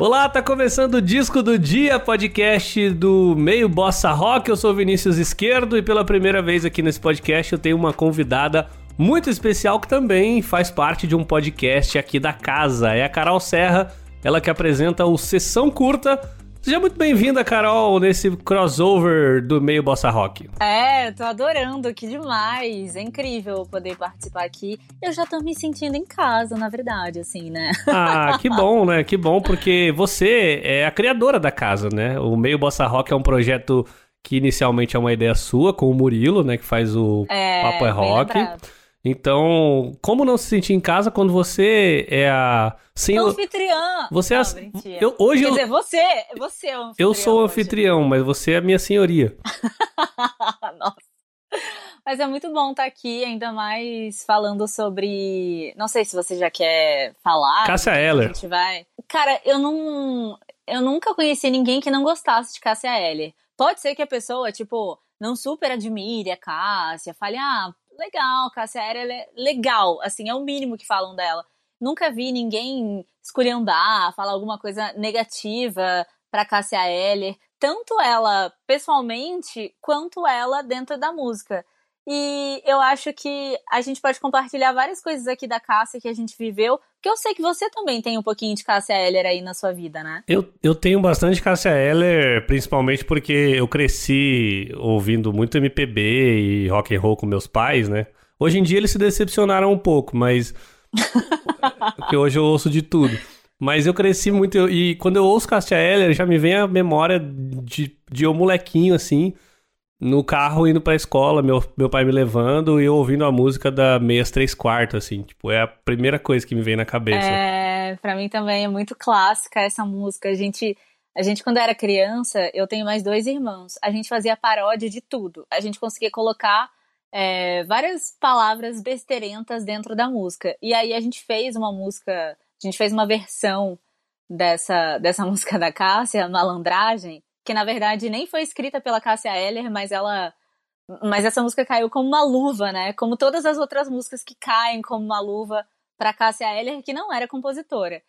Olá, tá começando o Disco do Dia, podcast do Meio Bossa Rock. Eu sou Vinícius Esquerdo e pela primeira vez aqui nesse podcast eu tenho uma convidada muito especial que também faz parte de um podcast aqui da casa. É a Carol Serra, ela que apresenta o Sessão Curta Seja muito bem-vinda, Carol, nesse crossover do meio bossa rock. É, tô adorando, que demais. É incrível poder participar aqui. Eu já tô me sentindo em casa, na verdade, assim, né? Ah, que bom, né? Que bom, porque você é a criadora da casa, né? O meio bossa rock é um projeto que inicialmente é uma ideia sua, com o Murilo, né? Que faz o é, Papo é Rock. Lembrado. Então, como não se sentir em casa quando você é a senhor... anfitriã? Você é não, a... eu, hoje Quer eu... dizer, você, você é o anfitrião. Eu sou o anfitrião, hoje. mas você é a minha senhoria. Nossa. Mas é muito bom estar aqui, ainda mais falando sobre. Não sei se você já quer falar. Cássia Eller. A gente vai. Cara, eu não. Eu nunca conheci ninguém que não gostasse de Cássia Eller. Pode ser que a pessoa, tipo, não super admire a Cássia, fale, ah, legal, Cássia Eller é legal, assim, é o mínimo que falam dela. Nunca vi ninguém esculhambar, falar alguma coisa negativa pra Cássia Eller, tanto ela pessoalmente quanto ela dentro da música. E eu acho que a gente pode compartilhar várias coisas aqui da Cássia que a gente viveu, porque eu sei que você também tem um pouquinho de Cássia Eller aí na sua vida, né? Eu, eu tenho bastante Cássia Eller, principalmente porque eu cresci ouvindo muito MPB e rock and roll com meus pais, né? Hoje em dia eles se decepcionaram um pouco, mas porque hoje eu ouço de tudo. Mas eu cresci muito e quando eu ouço Cássia Eller, já me vem a memória de, de eu molequinho assim, no carro indo pra escola, meu, meu pai me levando e eu ouvindo a música da Meias Três Quartos, assim, tipo, é a primeira coisa que me vem na cabeça. É, pra mim também é muito clássica essa música. A gente, a gente, quando era criança, eu tenho mais dois irmãos, a gente fazia paródia de tudo. A gente conseguia colocar é, várias palavras besteirentas dentro da música. E aí a gente fez uma música, a gente fez uma versão dessa, dessa música da Cássia, Malandragem, que na verdade nem foi escrita pela Cássia Eller, mas ela mas essa música caiu como uma luva, né? Como todas as outras músicas que caem como uma luva para Cássia Eller, que não era compositora.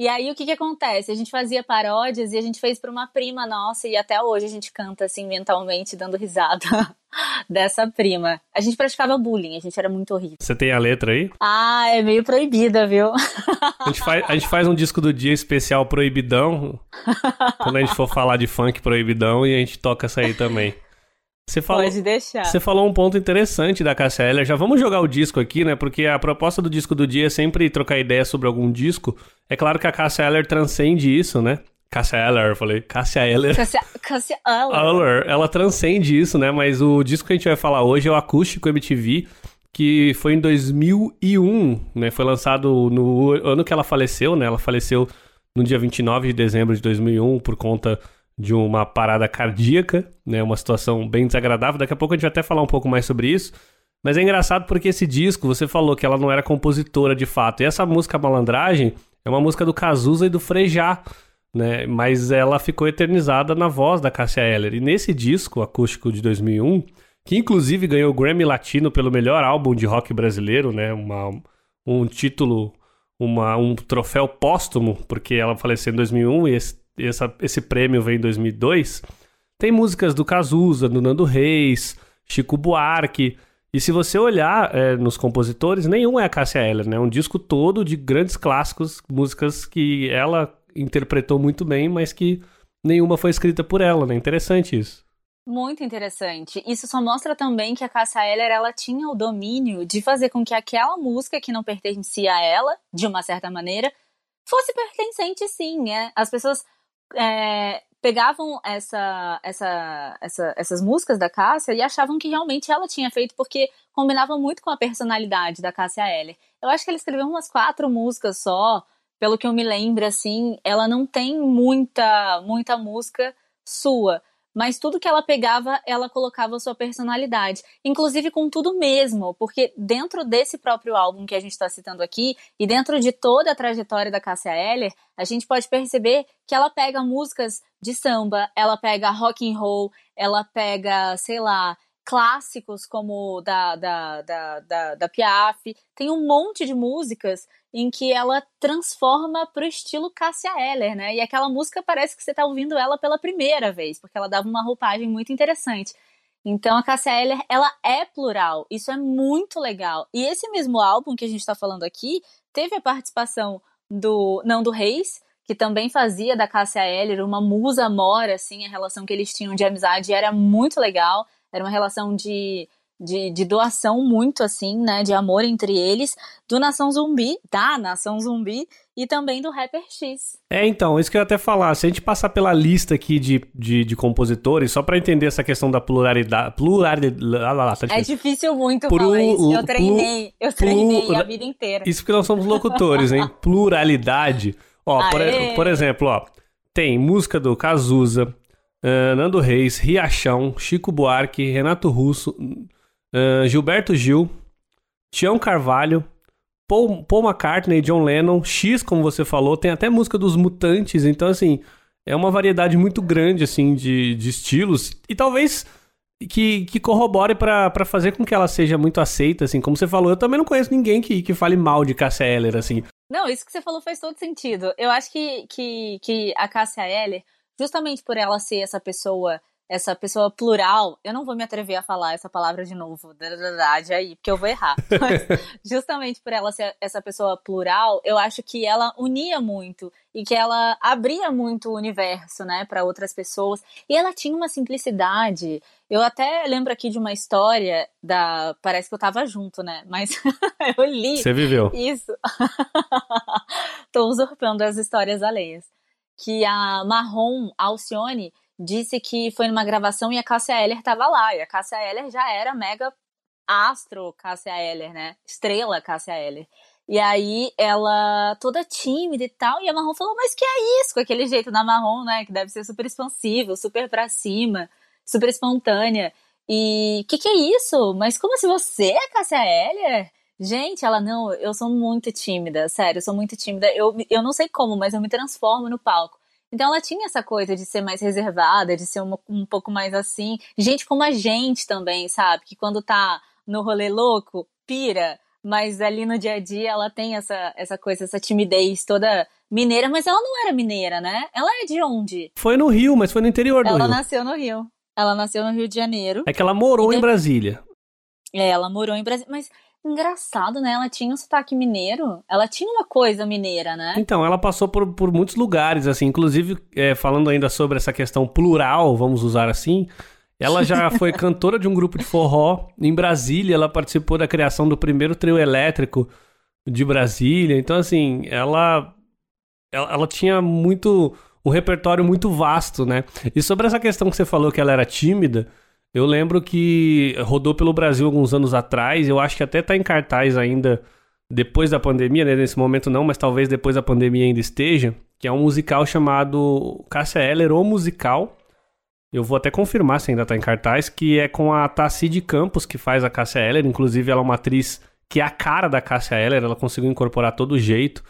E aí o que que acontece? A gente fazia paródias e a gente fez para uma prima nossa e até hoje a gente canta assim mentalmente dando risada dessa prima. A gente praticava bullying, a gente era muito horrível. Você tem a letra aí? Ah, é meio proibida, viu? A gente faz, a gente faz um disco do dia especial proibidão. quando a gente for falar de funk proibidão e a gente toca essa aí também. Você falou, Pode deixar. Você falou um ponto interessante da Cassia Eller. Já vamos jogar o disco aqui, né? Porque a proposta do disco do dia é sempre trocar ideia sobre algum disco. É claro que a Cassia Eller transcende isso, né? Cassia Eller, eu falei. Cassia Eller. Cassia, Cassia Eller. Eller. Ela transcende isso, né? Mas o disco que a gente vai falar hoje é o Acústico MTV, que foi em 2001, né? Foi lançado no ano que ela faleceu, né? Ela faleceu no dia 29 de dezembro de 2001 por conta de uma parada cardíaca, né? Uma situação bem desagradável. Daqui a pouco a gente vai até falar um pouco mais sobre isso. Mas é engraçado porque esse disco, você falou que ela não era compositora de fato. E essa música Malandragem é uma música do Cazuza e do Frejá, né? Mas ela ficou eternizada na voz da Cássia Eller. E nesse disco acústico de 2001, que inclusive ganhou o Grammy Latino pelo melhor álbum de rock brasileiro, né? Uma, um título, uma, um troféu póstumo, porque ela faleceu em 2001 e esse essa, esse prêmio vem em 2002, tem músicas do Cazuza, do Nando Reis, Chico Buarque. E se você olhar é, nos compositores, nenhum é a Cássia Eller, né? É um disco todo de grandes clássicos, músicas que ela interpretou muito bem, mas que nenhuma foi escrita por ela, né? Interessante isso. Muito interessante. Isso só mostra também que a Cássia Eller ela tinha o domínio de fazer com que aquela música que não pertencia a ela, de uma certa maneira, fosse pertencente sim, né? As pessoas é, pegavam essa, essa, essa, essas músicas da Cássia e achavam que realmente ela tinha feito porque combinava muito com a personalidade da Cássia Eller. Eu acho que ela escreveu umas quatro músicas só, pelo que eu me lembro, assim, ela não tem muita, muita música sua mas tudo que ela pegava, ela colocava a sua personalidade, inclusive com tudo mesmo, porque dentro desse próprio álbum que a gente está citando aqui e dentro de toda a trajetória da Cássia Eller, a gente pode perceber que ela pega músicas de samba, ela pega rock and roll, ela pega, sei lá, clássicos como da, da, da, da, da Piaf. Tem um monte de músicas em que ela transforma pro estilo Cássia Eller, né? E aquela música parece que você tá ouvindo ela pela primeira vez, porque ela dava uma roupagem muito interessante. Então a Cássia Eller, ela é plural. Isso é muito legal. E esse mesmo álbum que a gente está falando aqui teve a participação do Nando Reis, que também fazia da Cássia Eller uma musa mora, assim, a relação que eles tinham de amizade era muito legal. Era uma relação de de, de doação muito assim, né, de amor entre eles, do Nação Zumbi, da Nação Zumbi e também do Rapper X. É, então, isso que eu ia até falar, se a gente passar pela lista aqui de, de, de compositores, só para entender essa questão da pluralidade, pluralidade, lá, lá, tá difícil. É difícil muito Pro, falar isso, eu treinei, eu treinei a vida inteira. Isso porque nós somos locutores, hein, pluralidade, ó, por, por, exemplo, ó, tem música do Cazuza, uh, Nando Reis, Riachão, Chico Buarque, Renato Russo, uh, Gilberto Gil, Tião Carvalho, Paul, Paul McCartney, John Lennon, X, como você falou, tem até música dos Mutantes, então assim, é uma variedade muito grande, assim, de, de estilos, e talvez que, que corrobore para fazer com que ela seja muito aceita, assim, como você falou, eu também não conheço ninguém que, que fale mal de Cassia Eller, assim. Não, isso que você falou faz todo sentido. Eu acho que, que, que a Cassia Eller, justamente por ela ser essa pessoa essa pessoa plural, eu não vou me atrever a falar essa palavra de novo, verdade aí, porque eu vou errar. Mas justamente por ela ser essa pessoa plural, eu acho que ela unia muito e que ela abria muito o universo, né, para outras pessoas. E ela tinha uma simplicidade. Eu até lembro aqui de uma história da, parece que eu tava junto, né? Mas eu li. Você viveu. Isso. Tô usurpando as histórias alheias. Que a Marrom Alcione disse que foi numa gravação e a Cássia Eller estava lá. E a Cássia Eller já era mega astro Cássia Eller, né? Estrela Cássia Eller. E aí ela toda tímida e tal, e a Marrom falou: "Mas que é isso?" com aquele jeito da Marrom, né, que deve ser super expansivo, super pra cima, super espontânea. E que que é isso? Mas como se você é Cássia Eller? Gente, ela não, eu sou muito tímida, sério, eu sou muito tímida. Eu, eu não sei como, mas eu me transformo no palco. Então ela tinha essa coisa de ser mais reservada, de ser uma, um pouco mais assim. Gente como a gente também, sabe? Que quando tá no rolê louco, pira. Mas ali no dia a dia ela tem essa, essa coisa, essa timidez toda mineira, mas ela não era mineira, né? Ela é de onde? Foi no Rio, mas foi no interior do ela Rio. Ela nasceu no Rio. Ela nasceu no Rio de Janeiro. É que ela morou em Brasília. É, ela morou em Brasília. Mas Engraçado, né? Ela tinha um sotaque mineiro. Ela tinha uma coisa mineira, né? Então, ela passou por, por muitos lugares, assim. Inclusive, é, falando ainda sobre essa questão plural, vamos usar assim. Ela já foi cantora de um grupo de forró em Brasília. Ela participou da criação do primeiro trio elétrico de Brasília. Então, assim, ela, ela, ela tinha muito. um repertório muito vasto, né? E sobre essa questão que você falou que ela era tímida. Eu lembro que rodou pelo Brasil alguns anos atrás, eu acho que até tá em cartaz ainda depois da pandemia, né? Nesse momento não, mas talvez depois da pandemia ainda esteja, que é um musical chamado Cássia Eller, ou musical. Eu vou até confirmar se ainda tá em cartaz, que é com a Tacide Campos, que faz a Cássia Eller, inclusive ela é uma atriz que é a cara da Cássia Eller, ela conseguiu incorporar todo o jeito.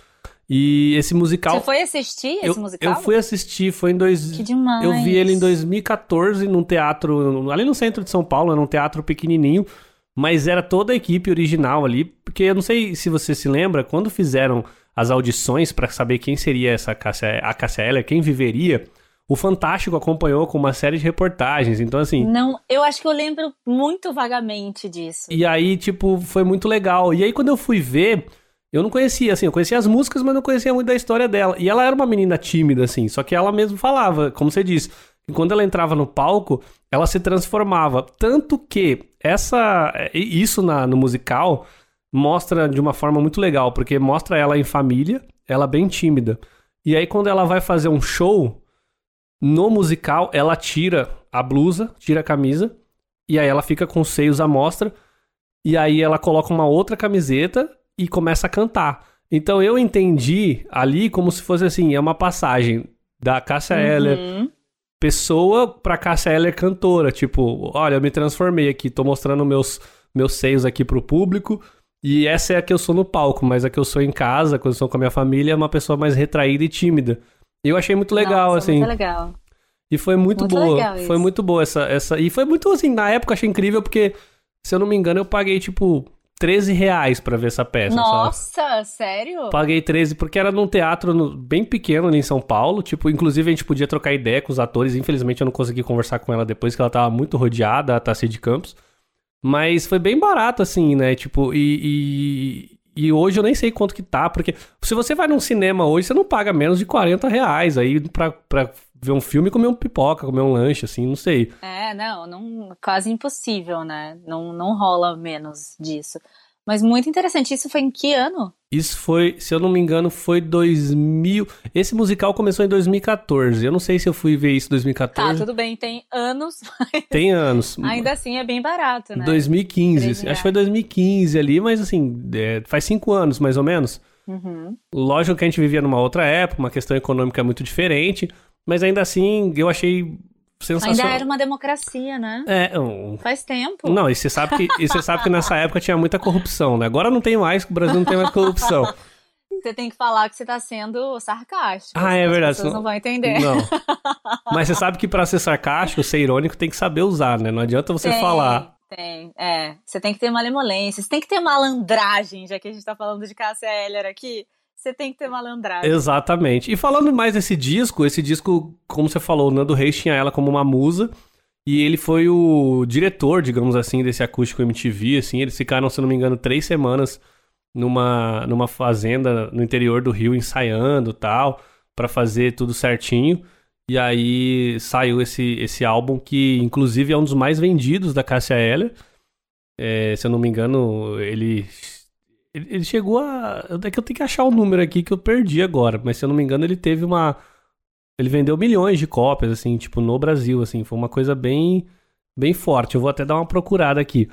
E esse musical. Você foi assistir esse eu, musical? Eu fui assistir, foi em dois. Que demais. Eu vi ele em 2014 num teatro, ali no centro de São Paulo, num teatro pequenininho, mas era toda a equipe original ali, porque eu não sei se você se lembra, quando fizeram as audições para saber quem seria essa Cassia, a Cassia Eller, quem viveria, o Fantástico acompanhou com uma série de reportagens, então assim... Não, eu acho que eu lembro muito vagamente disso. E aí, tipo, foi muito legal. E aí quando eu fui ver, eu não conhecia, assim, eu conhecia as músicas, mas não conhecia muito da história dela. E ela era uma menina tímida, assim, só que ela mesmo falava, como você disse, que quando ela entrava no palco, ela se transformava. Tanto que essa isso na, no musical mostra de uma forma muito legal, porque mostra ela em família, ela bem tímida. E aí quando ela vai fazer um show, no musical, ela tira a blusa, tira a camisa, e aí ela fica com os seios à mostra, e aí ela coloca uma outra camiseta e começa a cantar. Então eu entendi ali como se fosse assim, é uma passagem da Cássia uhum. Eller, pessoa pra Cássia Eller cantora, tipo, olha, eu me transformei aqui, tô mostrando meus meus seios aqui pro público, e essa é a que eu sou no palco, mas a que eu sou em casa, quando eu sou com a minha família, é uma pessoa mais retraída e tímida. Eu achei muito legal, Nossa, assim. Muito legal. E foi muito, muito boa. Foi muito boa essa, essa. E foi muito assim, na época achei incrível, porque, se eu não me engano, eu paguei, tipo, 13 reais pra ver essa peça. Nossa, sabe? sério? Paguei 13, porque era num teatro no, bem pequeno ali em São Paulo. Tipo, inclusive a gente podia trocar ideia com os atores. Infelizmente eu não consegui conversar com ela depois, que ela tava muito rodeada, a Tassi de Campos. Mas foi bem barato, assim, né? Tipo, e, e, e, hoje eu nem sei quanto que tá, porque se você vai num cinema hoje, você não paga menos de 40 reais aí pra, pra ver um filme e comer um pipoca, comer um lanche, assim, não sei. É, não, não quase impossível, né? Não, não rola menos disso. Mas muito interessante. Isso foi em que ano? Isso foi, se eu não me engano, foi 2000. Esse musical começou em 2014. Eu não sei se eu fui ver isso em 2014. Tá, tudo bem, tem anos. Tem anos. Ainda assim é bem barato, né? 2015. Acho que foi 2015 ali, mas assim, é, faz cinco anos mais ou menos. Uhum. Lógico que a gente vivia numa outra época, uma questão econômica muito diferente, mas ainda assim eu achei sensacional. Ainda era uma democracia, né? É, um... faz tempo. Não, e você sabe que e você sabe que nessa época tinha muita corrupção, né? Agora não tem mais, o Brasil não tem mais corrupção. Você tem que falar que você tá sendo sarcástico. Ah, é verdade. As pessoas não vão entender. Não. Mas você sabe que para ser sarcástico, ser irônico, tem que saber usar, né? Não adianta você tem, falar. Tem, é. Você tem que ter malemolência, você tem que ter malandragem, já que a gente tá falando de Cássia Eller aqui você tem que ter malandragem. Exatamente. E falando mais desse disco, esse disco, como você falou, o Nando Reis tinha ela como uma musa. E ele foi o diretor, digamos assim, desse acústico MTV, assim. Eles ficaram, se não me engano, três semanas numa, numa fazenda no interior do Rio, ensaiando tal, para fazer tudo certinho. E aí saiu esse, esse álbum que, inclusive, é um dos mais vendidos da Cássia Eller. É, se eu não me engano, ele ele, chegou a. É que eu tenho que achar o número aqui que eu perdi agora, mas se eu não me engano, ele teve uma. Ele vendeu milhões de cópias, assim, tipo, no Brasil, assim. Foi uma coisa bem. Bem forte. Eu vou até dar uma procurada aqui.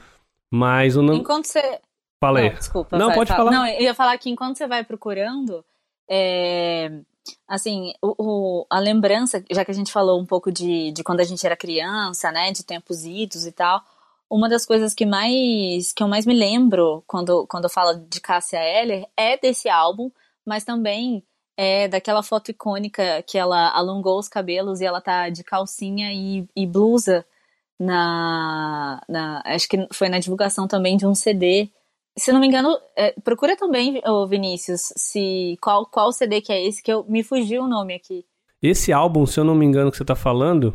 Mas o nome. Enquanto você. Falei. Não, desculpa. Não, pode fala. falar. Não, eu ia falar que enquanto você vai procurando. É assim, o, o, a lembrança, já que a gente falou um pouco de, de quando a gente era criança, né, de tempos idos e tal, uma das coisas que mais que eu mais me lembro quando, quando eu falo de Cássia Eller é desse álbum, mas também é daquela foto icônica que ela alongou os cabelos e ela tá de calcinha e, e blusa na, na, acho que foi na divulgação também de um CD. Se não me engano, é, procura também, ô Vinícius, se qual qual CD que é esse que eu me fugiu o nome aqui. Esse álbum, se eu não me engano que você tá falando,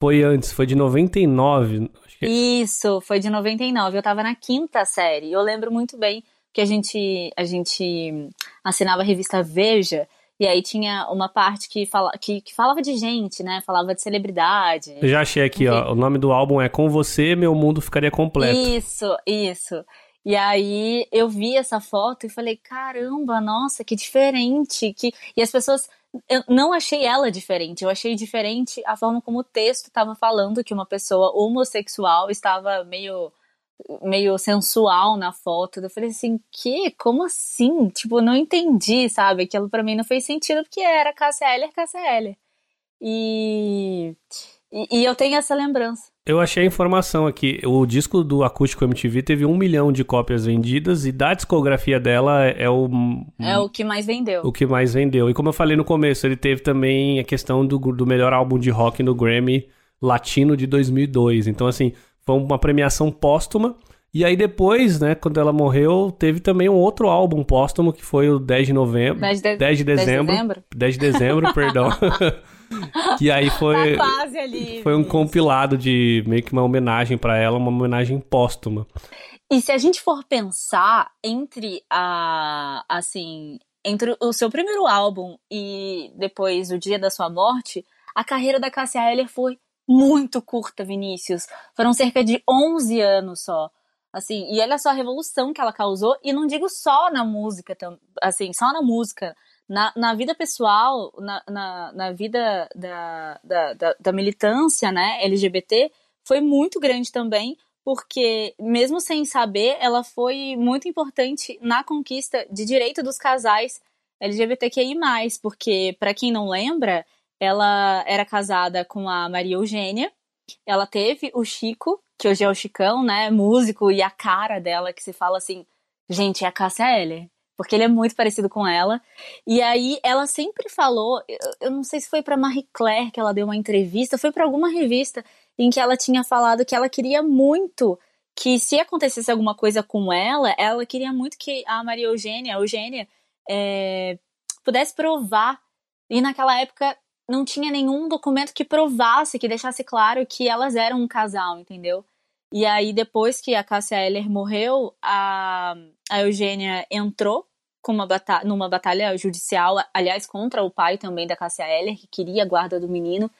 foi antes, foi de 99. Que... Isso, foi de 99. Eu tava na quinta série. Eu lembro muito bem que a gente, a gente assinava a revista Veja. E aí tinha uma parte que, fala, que, que falava de gente, né? Falava de celebridade. Eu já achei aqui, ó. O nome do álbum é Com Você, Meu Mundo Ficaria Completo. Isso, isso. E aí eu vi essa foto e falei, caramba, nossa, que diferente. Que... E as pessoas eu não achei ela diferente, eu achei diferente a forma como o texto estava falando que uma pessoa homossexual estava meio meio sensual na foto. Eu falei assim, que? Como assim? Tipo, não entendi, sabe? Aquilo para mim não fez sentido porque era Cássia Eller. E, e, e eu tenho essa lembrança. Eu achei a informação aqui. O disco do Acústico MTV teve um milhão de cópias vendidas e da discografia dela é o. É o que mais vendeu. O que mais vendeu. E como eu falei no começo, ele teve também a questão do, do melhor álbum de rock no Grammy Latino de 2002. Então, assim, foi uma premiação póstuma. E aí depois, né, quando ela morreu, teve também um outro álbum póstumo que foi o 10 de novembro. 10 de, 10 de dezembro. 10 de dezembro, 10 de dezembro perdão. que aí foi tá ali, foi um compilado de meio que uma homenagem para ela, uma homenagem póstuma. E se a gente for pensar entre a assim, entre o seu primeiro álbum e depois o dia da sua morte, a carreira da Cássia Eller foi muito curta, Vinícius. Foram cerca de 11 anos só. Assim, e olha só a revolução que ela causou, e não digo só na música, assim, só na música, na, na vida pessoal, na, na, na vida da, da, da, da militância né, LGBT, foi muito grande também, porque, mesmo sem saber, ela foi muito importante na conquista de direito dos casais LGBTQI, porque, para quem não lembra, ela era casada com a Maria Eugênia, ela teve o Chico, que hoje é o Chicão, né, músico, e a cara dela, que se fala assim, gente, é a Cássia Eller porque ele é muito parecido com ela. E aí ela sempre falou, eu, eu não sei se foi para Marie Claire que ela deu uma entrevista, foi para alguma revista em que ela tinha falado que ela queria muito que se acontecesse alguma coisa com ela, ela queria muito que a Maria Eugênia, a Eugênia, é, pudesse provar. E naquela época não tinha nenhum documento que provasse, que deixasse claro que elas eram um casal, entendeu? E aí, depois que a Cássia Eller morreu, a, a Eugênia entrou com uma numa batalha judicial, aliás, contra o pai também da Cássia Eller, que queria a guarda do menino.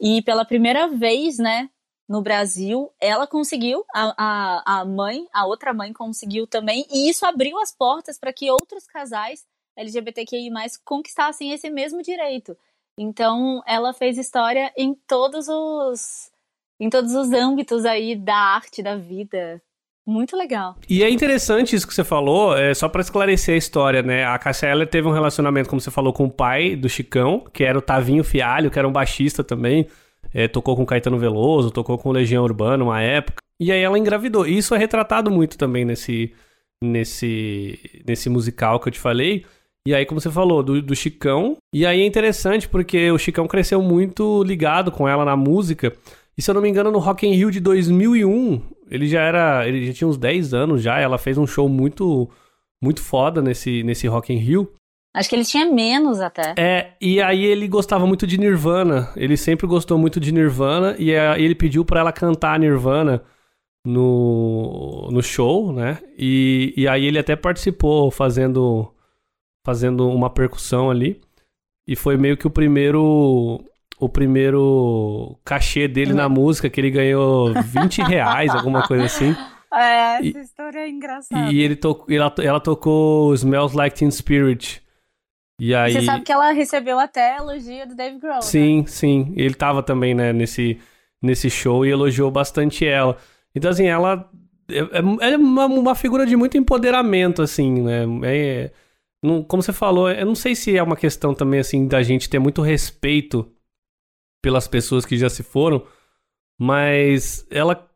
E pela primeira vez, né, no Brasil, ela conseguiu, a, a, a mãe, a outra mãe conseguiu também, e isso abriu as portas para que outros casais LGBTQI+, conquistassem esse mesmo direito. Então, ela fez história em todos os em todos os âmbitos aí da arte, da vida. Muito legal. E é interessante isso que você falou, é, só para esclarecer a história, né? A Eller teve um relacionamento, como você falou, com o pai do Chicão, que era o Tavinho Fialho, que era um baixista também. É, tocou com Caetano Veloso, tocou com Legião Urbana uma época. E aí ela engravidou. E isso é retratado muito também nesse, nesse, nesse musical que eu te falei. E aí, como você falou, do, do Chicão. E aí é interessante porque o Chicão cresceu muito ligado com ela na música. E se eu não me engano, no Rock in Rio de 2001, ele já era, ele já tinha uns 10 anos já, ela fez um show muito muito foda nesse nesse Rock in Rio. Acho que ele tinha menos até. É, e aí ele gostava muito de Nirvana. Ele sempre gostou muito de Nirvana e aí ele pediu para ela cantar Nirvana no, no show, né? E, e aí ele até participou fazendo fazendo uma percussão ali. E foi meio que o primeiro o primeiro cachê dele na música, que ele ganhou 20 reais, alguma coisa assim. É, essa e, história é engraçada. E ele to, ela, ela tocou Smells Like Teen Spirit. E aí... Você sabe que ela recebeu até elogio do Dave Grohl. Sim, né? sim. Ele tava também, né, nesse, nesse show e elogiou bastante ela. Então, assim, ela é, é, é uma, uma, figura de muito empoderamento, assim, né? É, não, como você falou, eu não sei se é uma questão também, assim, da gente ter muito respeito pelas pessoas que já se foram, mas ela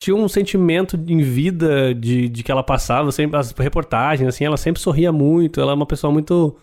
tinha um sentimento em vida de, de que ela passava, sempre as reportagens, assim, ela sempre sorria muito, ela é uma pessoa muito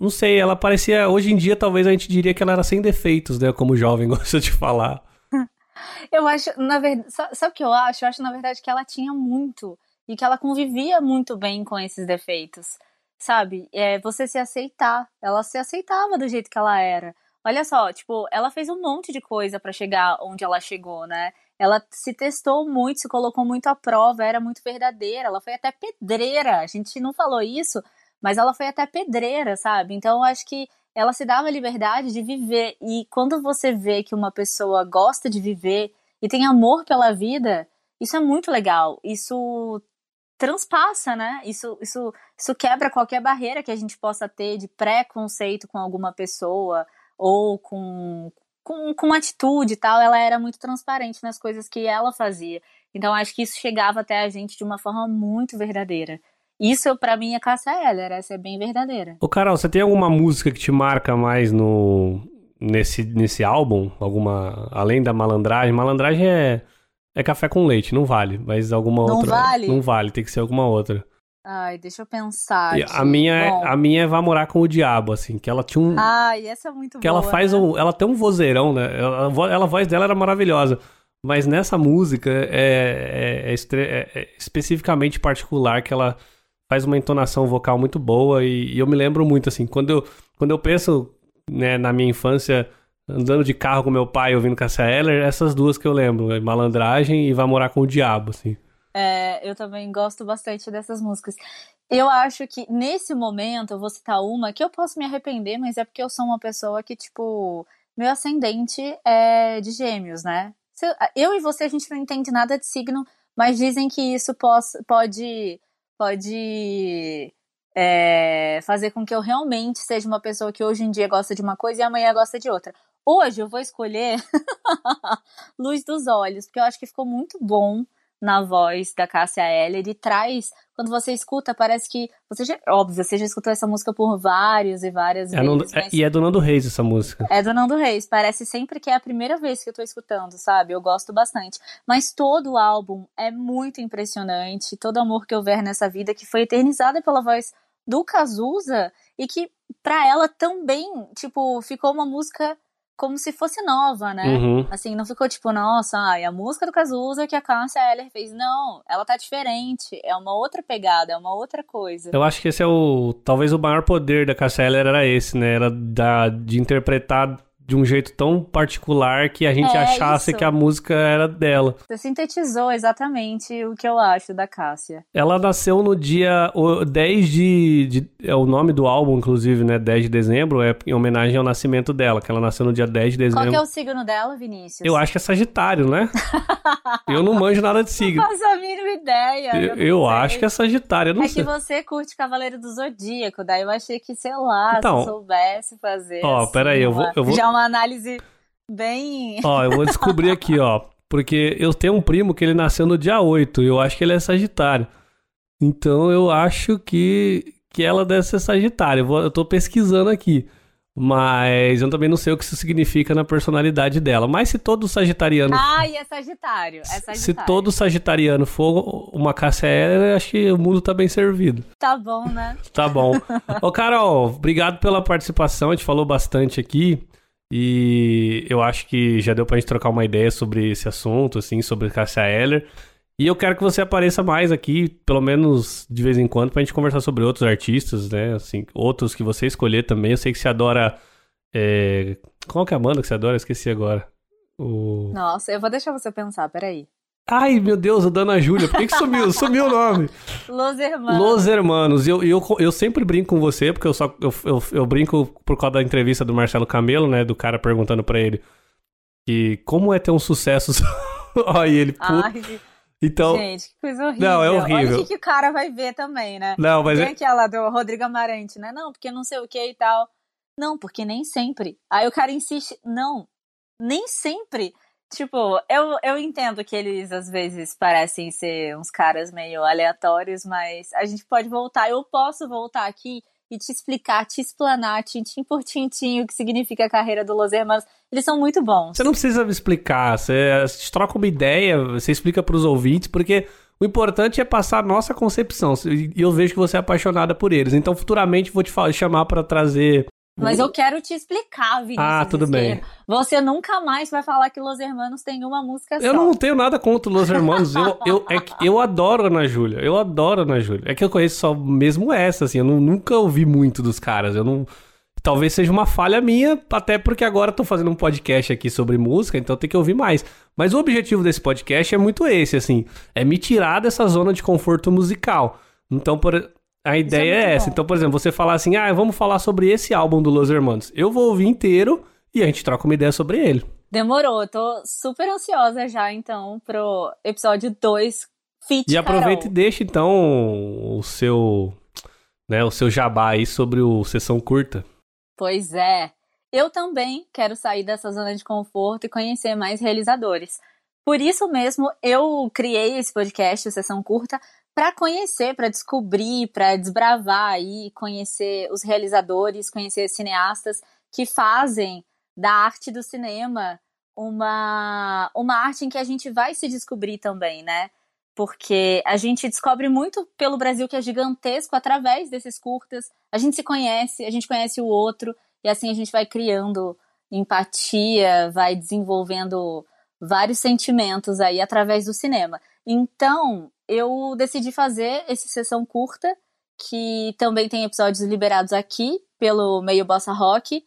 não sei, ela parecia hoje em dia talvez a gente diria que ela era sem defeitos, né, como jovem gosta de falar. Eu acho, na verdade, sabe o que eu acho? Eu acho na verdade que ela tinha muito e que ela convivia muito bem com esses defeitos, sabe? É você se aceitar, ela se aceitava do jeito que ela era. Olha só, tipo, ela fez um monte de coisa para chegar onde ela chegou, né? Ela se testou muito, se colocou muito à prova, era muito verdadeira. Ela foi até pedreira. A gente não falou isso, mas ela foi até pedreira, sabe? Então eu acho que ela se dava a liberdade de viver. E quando você vê que uma pessoa gosta de viver e tem amor pela vida, isso é muito legal. Isso transpassa, né? Isso, isso, isso quebra qualquer barreira que a gente possa ter de preconceito com alguma pessoa ou com, com, com atitude e tal, ela era muito transparente nas coisas que ela fazia. Então acho que isso chegava até a gente de uma forma muito verdadeira. Isso, para mim, é Cássia Eller, essa é bem verdadeira. Ô, Carol, você tem alguma música que te marca mais no nesse, nesse álbum? Alguma. Além da malandragem? Malandragem é, é café com leite, não vale. Mas alguma não outra. Não vale? Não vale, tem que ser alguma outra. Ai, deixa eu pensar. A minha, é, a minha é Vá Morar com o Diabo, assim, que ela tinha um. Ai, essa é muito que boa. Que ela faz né? um. Ela tem um vozeirão, né? Ela, ela, a voz dela era maravilhosa. Mas nessa música é, é, é, é, é, especificamente particular que ela faz uma entonação vocal muito boa e, e, eu me lembro muito, assim, quando eu, quando eu penso né, na minha infância andando de carro com meu pai ouvindo Cassia Eller, essas duas que eu lembro, é Malandragem e Vá Morar com o Diabo, assim. É, eu também gosto bastante dessas músicas. Eu acho que nesse momento, eu vou citar uma que eu posso me arrepender, mas é porque eu sou uma pessoa que, tipo, meu ascendente é de gêmeos, né? Eu e você, a gente não entende nada de signo, mas dizem que isso pode, pode é, fazer com que eu realmente seja uma pessoa que hoje em dia gosta de uma coisa e amanhã gosta de outra. Hoje eu vou escolher Luz dos Olhos, porque eu acho que ficou muito bom na voz da Cássia Eller e traz, quando você escuta, parece que. Você já, óbvio, você já escutou essa música por várias e várias É vezes. Nando- é- e é do Nando Reis essa música. é do Nando Reis, parece sempre que é a primeira vez que eu tô escutando, sabe? Eu gosto bastante. Mas todo o álbum é muito impressionante, todo amor que houver nessa vida, que foi eternizada pela voz do Cazuza e que pra ela também, tipo, ficou uma música como se fosse nova, né? Uhum. Assim, não ficou tipo, nossa, ai, a música do Cazuza que a Cássia Eller fez. Não, ela tá diferente, é uma outra pegada, é uma outra coisa. Eu acho que esse é o. Talvez o maior poder da Cássia Eller era esse, né? Era da, de interpretar de um jeito tão particular que a gente É, achasse isso. que a música era dela. Você sintetizou exatamente o que eu acho da Cássia. Ela nasceu no dia o- 10 de, de- É o nome do álbum, inclusive, né? 10 de dezembro, é em homenagem ao nascimento dela, que ela nasceu no dia 10 de Qual dezembro. que é o signo dela, Vinícius? Eu acho que é Sagitário, né? eu não manjo nada de signo. Não faço a mínima ideia. Eu, Eu, acho que é Sagitário, eu não É sei. que você curte Cavaleiro do Zodíaco, daí eu achei que, sei lá, Então, se soubesse fazer. ó, assim, peraí, eu vou- eu vou- Já uma análise bem. Ó, eu vou descobrir aqui, ó. Porque eu tenho um primo que ele nasceu no dia 8 e eu acho que ele é Sagitário. Então eu acho que, que ela deve ser Sagitário. Eu, vou- eu tô pesquisando aqui. Mas eu também não sei o que isso significa na personalidade dela. Mas se todo sagitariano. Ai, é Sagitário. É Sagitário. se todo sagitariano for uma Eller, acho que o mundo tá bem servido. Tá bom, né? Tá bom. Ô, Carol, obrigado pela participação. A gente falou bastante aqui. E eu acho que já deu pra gente trocar uma ideia sobre esse assunto, assim, sobre Cássia Eller. E eu quero que você apareça mais aqui, pelo menos de vez em quando, pra gente conversar sobre outros artistas, né? Assim, outros que você escolher também. Eu sei que você adora. É... Qual que é a banda que você adora? Eu esqueci agora. O... Nossa, eu vou deixar você pensar, peraí. Ai, meu Deus, o Dana Júlia. Por que, que sumiu? Sumiu o nome. Los Hermanos. Los Hermanos. Eu, eu, eu sempre brinco com você, porque eu só eu, eu, eu brinco por causa da entrevista do Marcelo Camelo, né? Do cara perguntando pra ele que como é ter um sucesso. Olha ele. Ai, Então. gente, que coisa horrível. Não, é horrível. Olha o que, que o cara vai ver também, né? Não, mas Tem é, aquela do Rodrigo Amarante, né? Não, porque não sei o que e tal. Não, porque nem sempre. Aí o cara insiste, não, nem sempre. Tipo, eu, eu entendo que eles às vezes parecem ser uns caras meio aleatórios, mas a gente pode voltar. Eu posso voltar aqui e te explicar, te explanar, tintim por tintim, o que significa a carreira do Los Hermanos. Eles são muito bons. você não precisa me explicar. Você, você troca uma ideia, você explica pros ouvintes, porque o importante é passar a nossa concepção. E eu vejo que você é apaixonada por eles. Então, futuramente, vou te chamar pra trazer. Mas eu quero te explicar, Vinícius. Ah, tudo bem. Você nunca mais vai falar que Los Hermanos tem uma música só. Eu não tenho nada contra Los Hermanos. Eu, eu, é que eu adoro Ana Júlia. Eu adoro Ana Júlia. É que eu conheço só mesmo essa, assim. Eu não- nunca ouvi muito dos caras. Eu não. Talvez seja uma falha minha, até porque agora eu tô fazendo um podcast aqui sobre música, então tem que ouvir mais. Mas o objetivo desse podcast é muito esse, assim. É me tirar dessa zona de conforto musical. Então, por. A ideia é, muito essa. bom. Então, por exemplo, você falar assim, ah, vamos falar sobre esse álbum do Los Hermanos. Eu vou ouvir inteiro e a gente troca uma ideia sobre ele. Demorou, eu tô super ansiosa já, então, pro episódio 2, Fit E aproveita e Carol. deixa então o seu, né, o seu jabá aí sobre o sessão curta. Pois é. Eu também quero sair dessa zona de conforto e conhecer mais realizadores. Por isso mesmo, eu criei esse podcast, o Sessão Curta, para conhecer, para descobrir, para desbravar aí, conhecer os realizadores, conhecer cineastas que fazem da arte do cinema uma, uma arte em que a gente vai se descobrir também, né? Porque a gente descobre muito pelo Brasil que é gigantesco através desses curtas. A gente se conhece, a gente conhece o outro, e assim a gente vai criando empatia, vai desenvolvendo vários sentimentos aí através do cinema. Então, eu decidi fazer essa sessão curta, que também tem episódios liberados aqui pelo Meio Bossa Rock.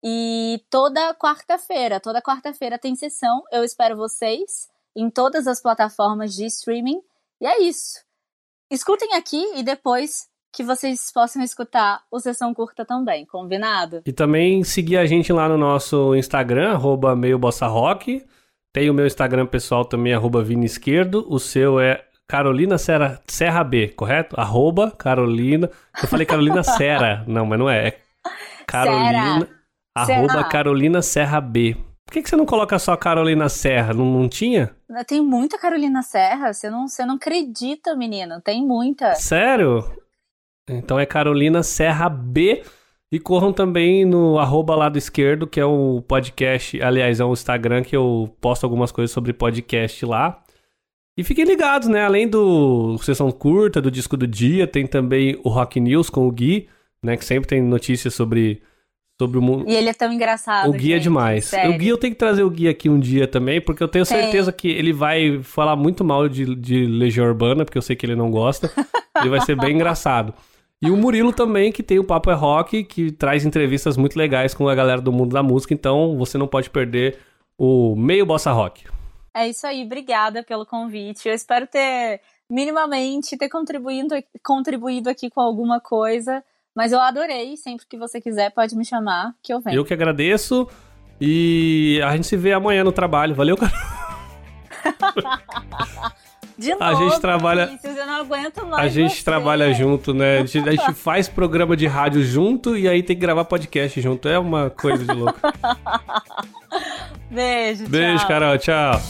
E toda quarta-feira, toda quarta-feira tem sessão. Eu espero vocês em todas as plataformas de streaming. E é isso. Escutem aqui e depois que vocês possam escutar o Sessão Curta também, combinado? E também seguir a gente lá no nosso Instagram, arroba meio bossa rock. Tem o meu Instagram pessoal também, arroba Vini Esquerdo. O seu é Carolina Serra, Serra B, correto? Arroba Carolina. Eu falei Carolina Serra. Não, mas não é. É Carolina. Serra. Arroba Serra. Carolina Serra B. Por que, que você não coloca só Carolina Serra? Não, não tinha? Tem muita Carolina Serra. Você não, você não acredita, menino. Tem muita. Sério? Então é Carolina Serra B. E corram também no arroba lado esquerdo, que é o podcast, aliás, é o Instagram que eu posto algumas coisas sobre podcast lá. E fiquem ligados, né? Além do Sessão Curta, do Disco do Dia, tem também o Rock News com o Gui, né? Que sempre tem notícias sobre, sobre o mundo. E ele é tão engraçado. O Gui é gente, é demais. Sério. O Gui eu tenho que trazer o Gui aqui um dia também, porque eu tenho Tem. certeza que ele vai falar muito mal de, de Legião Urbana, porque eu sei que ele não gosta. e vai ser bem engraçado. E o Murilo também, que tem o Papo é Rock, que traz entrevistas muito legais com a galera do mundo da música, então você não pode perder o Meio Bossa Rock. É isso aí, obrigada pelo convite. Eu espero ter minimamente ter contribuído, contribuído aqui com alguma coisa, mas eu adorei. Sempre que você quiser, pode me chamar, que eu venho. Eu que agradeço e a gente se vê amanhã no trabalho. Valeu, cara. De novo, A gente trabalha- Vinícius, eu não aguento mais A gente você. trabalha junto, né? A gente, a gente faz programa de rádio junto e aí tem que gravar podcast junto. É uma coisa de louco. Beijo, Beijo, tchau. Carol. Tchau.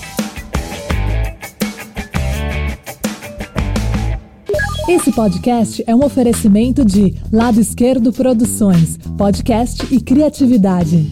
Esse podcast é um oferecimento de Lado Esquerdo Produções, podcast e criatividade.